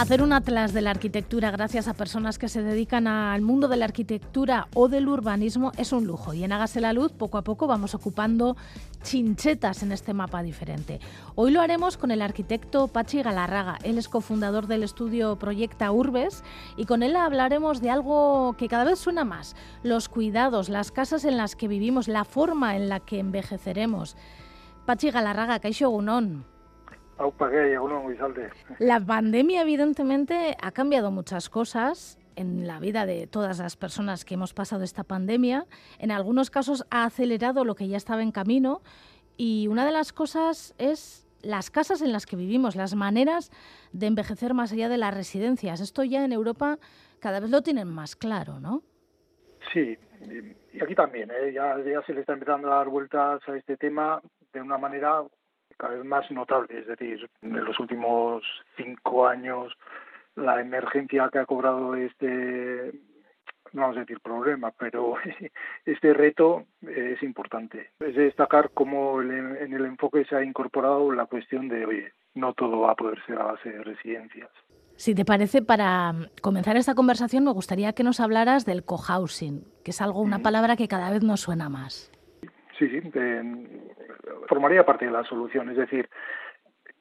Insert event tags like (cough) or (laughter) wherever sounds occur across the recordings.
Hacer un atlas de la arquitectura gracias a personas que se dedican al mundo de la arquitectura o del urbanismo es un lujo y en Hágase la Luz poco a poco vamos ocupando chinchetas en este mapa diferente. Hoy lo haremos con el arquitecto Pachi Galarraga. Él es cofundador del estudio Proyecta Urbes y con él hablaremos de algo que cada vez suena más, los cuidados, las casas en las que vivimos, la forma en la que envejeceremos. Pachi Galarraga, Caixo Gunón. La pandemia evidentemente ha cambiado muchas cosas en la vida de todas las personas que hemos pasado esta pandemia. En algunos casos ha acelerado lo que ya estaba en camino y una de las cosas es las casas en las que vivimos, las maneras de envejecer más allá de las residencias. Esto ya en Europa cada vez lo tienen más claro, ¿no? Sí, y aquí también, ¿eh? ya, ya se le está empezando a dar vueltas a este tema de una manera cada vez más notable. Es decir, en los últimos cinco años la emergencia que ha cobrado este, no vamos a decir problema, pero (laughs) este reto es importante. Es destacar cómo en el enfoque se ha incorporado la cuestión de, oye, no todo va a poder ser a base de residencias. Si te parece, para comenzar esta conversación me gustaría que nos hablaras del cohousing, que es algo, una palabra que cada vez nos suena más. Sí, sí, formaría parte de la solución. Es decir,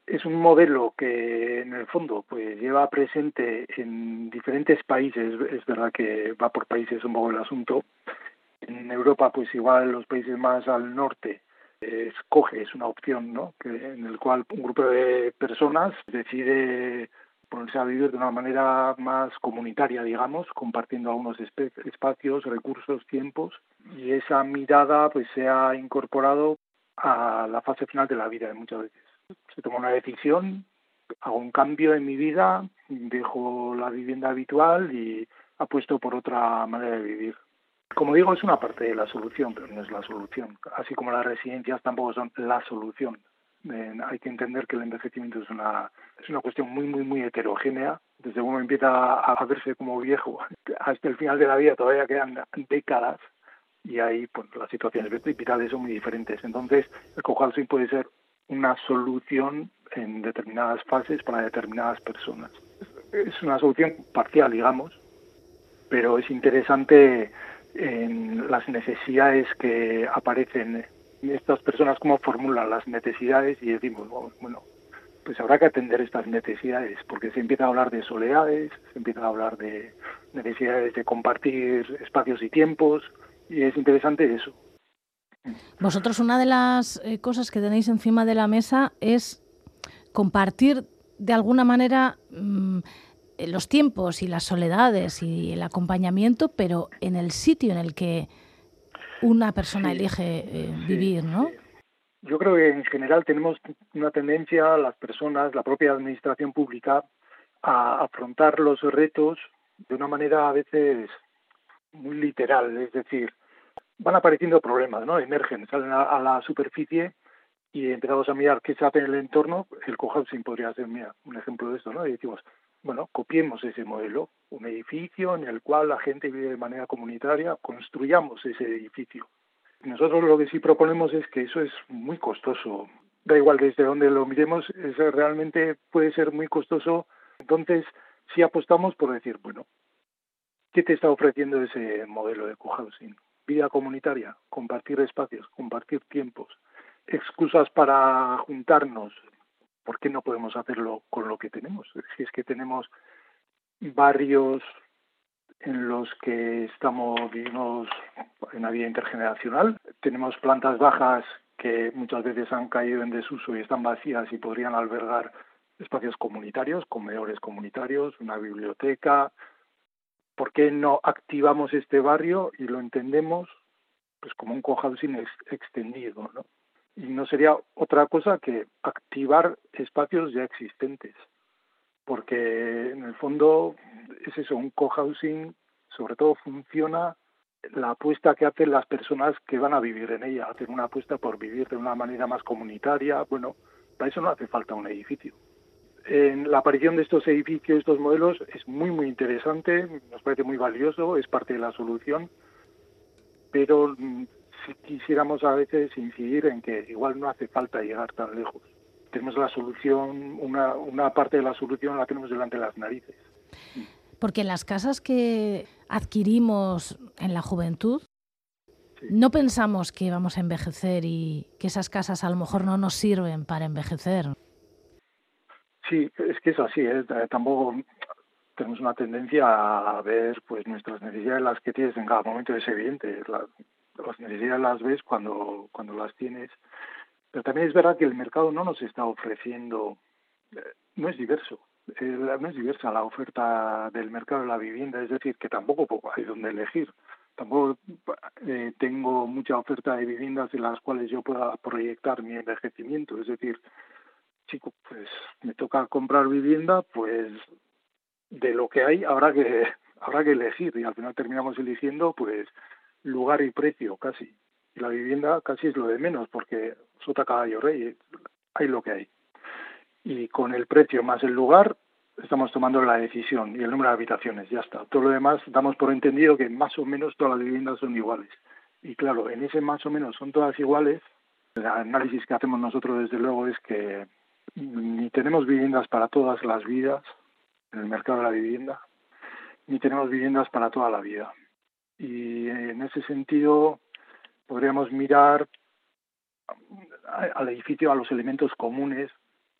es un modelo que en el fondo pues lleva presente en diferentes países. Es verdad que va por países un poco el asunto. En Europa, pues igual los países más al norte escoge, es una opción, ¿no? Que, en el cual un grupo de personas decide ponerse a vivir de una manera más comunitaria, digamos, compartiendo algunos espacios, recursos, tiempos, y esa mirada pues se ha incorporado a la fase final de la vida muchas veces. Se toma una decisión, hago un cambio en mi vida, dejo la vivienda habitual y apuesto por otra manera de vivir. Como digo, es una parte de la solución, pero no es la solución. Así como las residencias tampoco son la solución hay que entender que el envejecimiento es una, es una cuestión muy, muy, muy heterogénea. Desde uno empieza a, verse como viejo (laughs) hasta el final de la vida todavía quedan décadas y ahí pues, las situaciones vitales son muy diferentes. Entonces, el cohousing puede ser una solución en determinadas fases para determinadas personas. Es una solución parcial, digamos, pero es interesante en las necesidades que aparecen estas personas cómo formulan las necesidades y decimos, bueno, pues habrá que atender estas necesidades, porque se empieza a hablar de soledades, se empieza a hablar de necesidades de compartir espacios y tiempos, y es interesante eso. Vosotros una de las eh, cosas que tenéis encima de la mesa es compartir de alguna manera mm, los tiempos y las soledades y el acompañamiento, pero en el sitio en el que una persona elige eh, vivir, ¿no? Yo creo que en general tenemos una tendencia, las personas, la propia administración pública, a afrontar los retos de una manera a veces muy literal, es decir, van apareciendo problemas, ¿no? Emergen, salen a, la superficie y empezamos a mirar qué se hace en el entorno. El cohousing podría ser mira, un ejemplo de esto, ¿no? Y decimos, bueno, copiemos ese modelo, un edificio en el cual la gente vive de manera comunitaria, construyamos ese edificio. Nosotros lo que sí proponemos es que eso es muy costoso. Da igual desde donde lo miremos, eso realmente puede ser muy costoso. Entonces, sí apostamos por decir, bueno, ¿qué te está ofreciendo ese modelo de cohousing? Vida comunitaria, compartir espacios, compartir tiempos, excusas para juntarnos, ¿por qué no podemos hacerlo con lo que tenemos? Si es que tenemos barrios en los que estamos vivimos en la vida intergeneracional, tenemos plantas bajas que muchas veces han caído en desuso y están vacías y podrían albergar espacios comunitarios, comedores comunitarios, una biblioteca. ¿Por qué no activamos este barrio y lo entendemos pues como un cohousing extendido, ¿no? y no sería otra cosa que activar espacios ya existentes, porque en el fondo es eso, un cohousing sobre todo funciona la apuesta que hacen las personas que van a vivir en ella, hacen una apuesta por vivir de una manera más comunitaria, bueno, para eso no hace falta un edificio. En la aparición de estos edificios, estos modelos, es muy, muy interesante, nos parece muy valioso, es parte de la solución, pero quisiéramos a veces incidir en que igual no hace falta llegar tan lejos. tenemos la solución, una, una parte de la solución la tenemos delante de las narices. Porque las casas que adquirimos en la juventud, no pensamos que vamos a envejecer y que esas casas a lo mejor no nos sirven para envejecer. Sí, es que es así, ¿eh? tampoco tenemos una tendencia a ver pues nuestras necesidades, las que tienes en cada momento, es evidente, las necesidades las ves cuando, cuando las tienes, pero también es verdad que el mercado no nos está ofreciendo, eh, no es diverso, eh, no es diversa la oferta del mercado de la vivienda, es decir, que tampoco hay donde elegir. Tampoco eh, tengo mucha oferta de viviendas en las cuales yo pueda proyectar mi envejecimiento. Es decir, chico, pues me toca comprar vivienda, pues de lo que hay habrá que (laughs) habrá que elegir y al final terminamos eligiendo pues lugar y precio casi. Y la vivienda casi es lo de menos porque sota caballo rey, hay lo que hay y con el precio más el lugar estamos tomando la decisión y el número de habitaciones, ya está. Todo lo demás damos por entendido que más o menos todas las viviendas son iguales. Y claro, en ese más o menos son todas iguales, el análisis que hacemos nosotros desde luego es que ni tenemos viviendas para todas las vidas en el mercado de la vivienda, ni tenemos viviendas para toda la vida. Y en ese sentido podríamos mirar al edificio, a los elementos comunes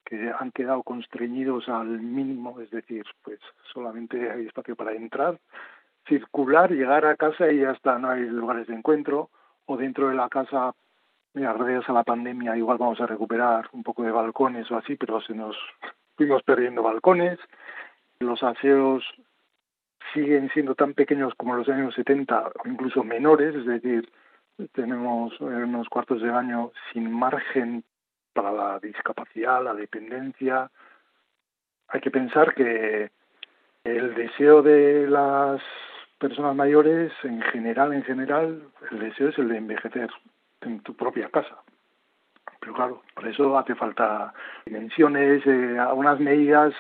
que han quedado constreñidos al mínimo, es decir, pues solamente hay espacio para entrar, circular, llegar a casa y ya no hay lugares de encuentro, o dentro de la casa, mira, gracias a la pandemia igual vamos a recuperar un poco de balcones o así, pero se nos fuimos perdiendo balcones, los aseos siguen siendo tan pequeños como los años 70 o incluso menores, es decir, tenemos unos cuartos de baño sin margen para la discapacidad, la dependencia. Hay que pensar que el deseo de las personas mayores, en general, en general, el deseo es el de envejecer en tu propia casa. Pero claro, por eso hace falta dimensiones, eh, algunas medidas.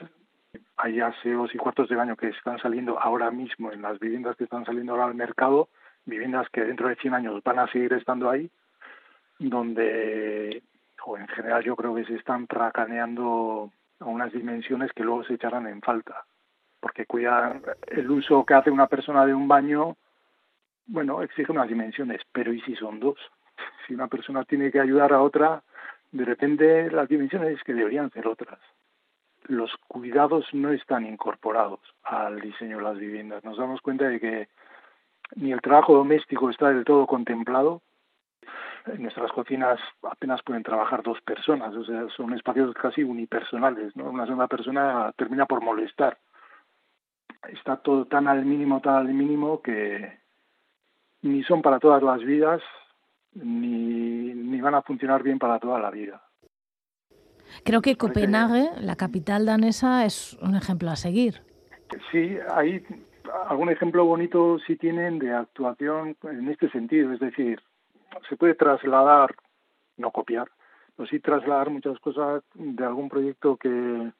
Hay aseos y cuartos de baño que están saliendo ahora mismo en las viviendas que están saliendo ahora al mercado, viviendas que dentro de 100 años van a seguir estando ahí, donde o en general yo creo que se están tracaneando a unas dimensiones que luego se echarán en falta. Porque cuidar el uso que hace una persona de un baño, bueno, exige unas dimensiones, pero ¿y si son dos? Si una persona tiene que ayudar a otra, de repente las dimensiones que deberían ser otras. Los cuidados no están incorporados al diseño de las viviendas. Nos damos cuenta de que ni el trabajo doméstico está del todo contemplado, en nuestras cocinas apenas pueden trabajar dos personas, o sea, son espacios casi unipersonales, ¿no? Una segunda persona termina por molestar. Está todo tan al mínimo, tan al mínimo que ni son para todas las vidas, ni, ni van a funcionar bien para toda la vida. Creo que Copenhague, la capital danesa, es un ejemplo a seguir. Sí, hay algún ejemplo bonito sí tienen de actuación en este sentido, es decir, se puede trasladar, no copiar, pero sí trasladar muchas cosas de algún proyecto que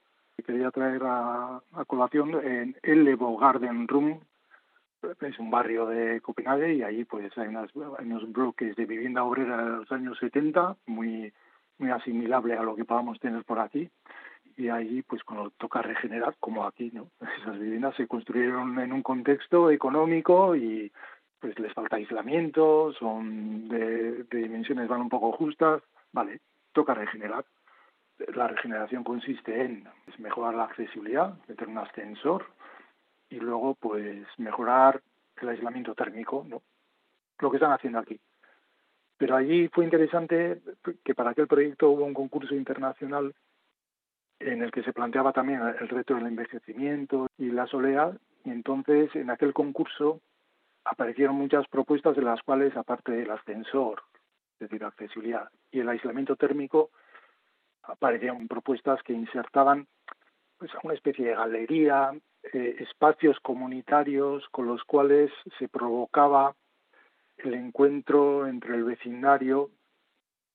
quería traer a, colación en el Garden Room, es un barrio de Copenhague y ahí pues hay, unos bloques de vivienda obrera de los años 70, muy, muy asimilable a lo que podamos tener por aquí. Y ahí, pues cuando toca regenerar, como aquí, ¿no? (laughs) Esas viviendas se construyeron en un contexto económico y pues les falta aislamiento, son de, dimensiones van un poco justas, vale, toca regenerar. La regeneración consiste en pues, mejorar la accesibilidad, meter un ascensor y luego pues mejorar el aislamiento térmico. Lo que están haciendo aquí. Pero allí fue interesante que para aquel proyecto hubo un concurso internacional en el que se planteaba también el reto del envejecimiento y la soledad, y entonces en aquel concurso aparecieron muchas propuestas de las cuales, aparte del ascensor, es decir, accesibilidad, y el aislamiento térmico, aparecieron propuestas que insertaban pues, una especie de galería, eh, espacios comunitarios con los cuales se provocaba el encuentro entre el vecindario.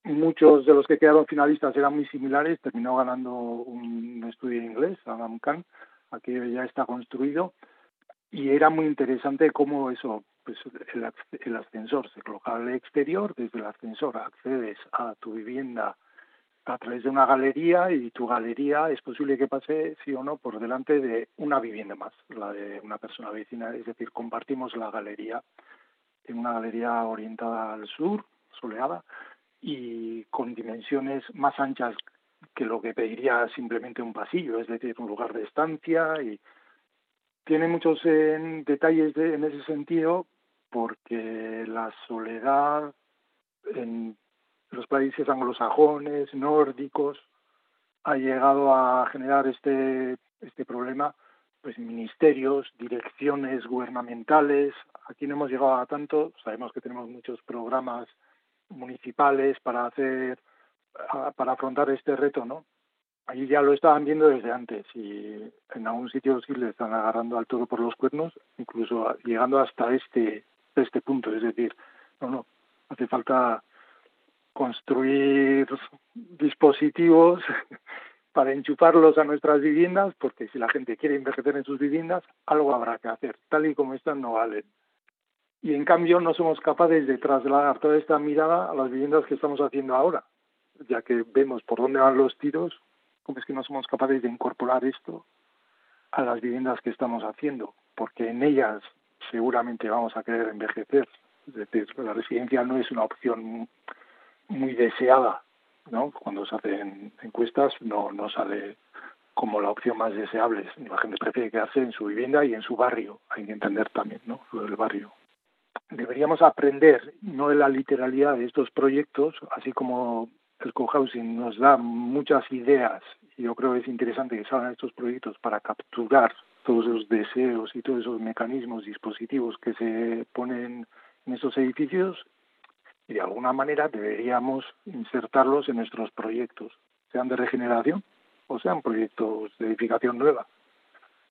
Muchos de los que quedaron finalistas eran muy similares, terminó ganando un estudio inglés, Adam Kahn, aquí ya está construido, y era muy interesante cómo eso, pues el, ascensor se colocaba al exterior, desde el ascensor accedes a tu vivienda a través de una galería y tu galería es posible que pase, sí o no, por delante de una vivienda más, la de una persona vecina, es decir, compartimos la galería. En una galería orientada al sur, soleada, y con dimensiones más anchas que lo que pediría simplemente un pasillo, es decir, un lugar de estancia y tiene muchos detalles en ese sentido porque la soledad en los países anglosajones, nórdicos, ha llegado a generar este, este problema, pues ministerios, direcciones gubernamentales, aquí no hemos llegado a tanto, sabemos que tenemos muchos programas municipales para hacer, para afrontar este reto, ¿no? Allí ya lo estaban viendo desde antes y en algún sitio sí le están agarrando al toro por los cuernos, incluso llegando hasta este, este punto, es decir, no, no, hace falta construir dispositivos (laughs) para enchufarlos a nuestras viviendas, porque si la gente quiere envejecer en sus viviendas, algo habrá que hacer. Tal y como están, no valen. Y en cambio no somos capaces de trasladar toda esta mirada a las viviendas que estamos haciendo ahora, ya que vemos por dónde van los tiros, como es que no somos capaces de incorporar esto a las viviendas que estamos haciendo, porque en ellas seguramente vamos a querer envejecer. Es decir, la residencia no es una opción muy deseada, ¿no? Cuando se hacen encuestas no, no sale como la opción más deseable. La gente prefiere quedarse en su vivienda y en su barrio. Hay que entender también, ¿no? Lo del barrio. Deberíamos aprender, no de la literalidad de estos proyectos, así como el cohousing nos da muchas ideas yo creo que es interesante que salgan estos proyectos para capturar todos esos deseos y todos esos mecanismos, dispositivos que se ponen en esos edificios y de alguna manera deberíamos insertarlos en nuestros proyectos, sean de regeneración o sean proyectos de edificación nueva.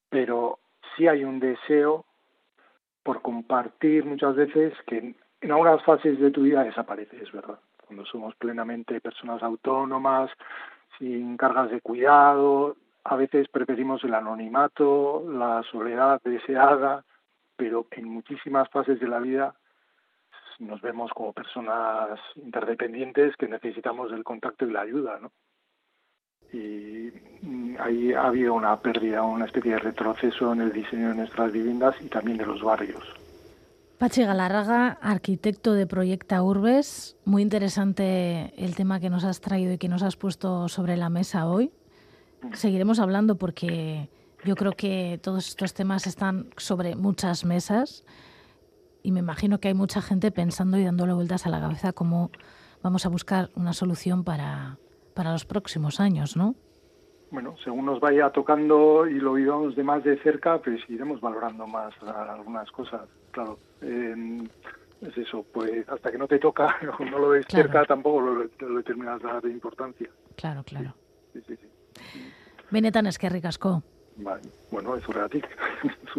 Pero sí hay un deseo por compartir muchas veces que en algunas fases de tu vida desaparece, es verdad. Cuando somos plenamente personas autónomas, sin cargas de cuidado, a veces preferimos el anonimato, la soledad deseada, pero en muchísimas fases de la vida nos vemos como personas interdependientes que necesitamos el contacto y la ayuda, ¿no? Y mm, ahí ha habido una pérdida, una especie de retroceso en el diseño de nuestras viviendas y también de los barrios. Pachi Galarraga, arquitecto de Proyecta Urbes, muy interesante el tema que nos has traído y que nos has puesto sobre la mesa hoy. Seguiremos hablando porque yo creo que todos estos temas están sobre muchas mesas y me imagino que hay mucha gente pensando y dándole vueltas a la cabeza cómo vamos a buscar una solución para, para los próximos años, ¿no? Bueno, según nos vaya tocando y lo vivamos de más de cerca, pues iremos valorando más algunas cosas. Claro, es eso, pues hasta que no te toca, (laughs) no lo ves cerca, tampoco lo, lo determinas de importancia. Claro, claro. Sí, sí, sí. Benetan eskerrik asko. Bai, bueno, ez horregatik, (laughs)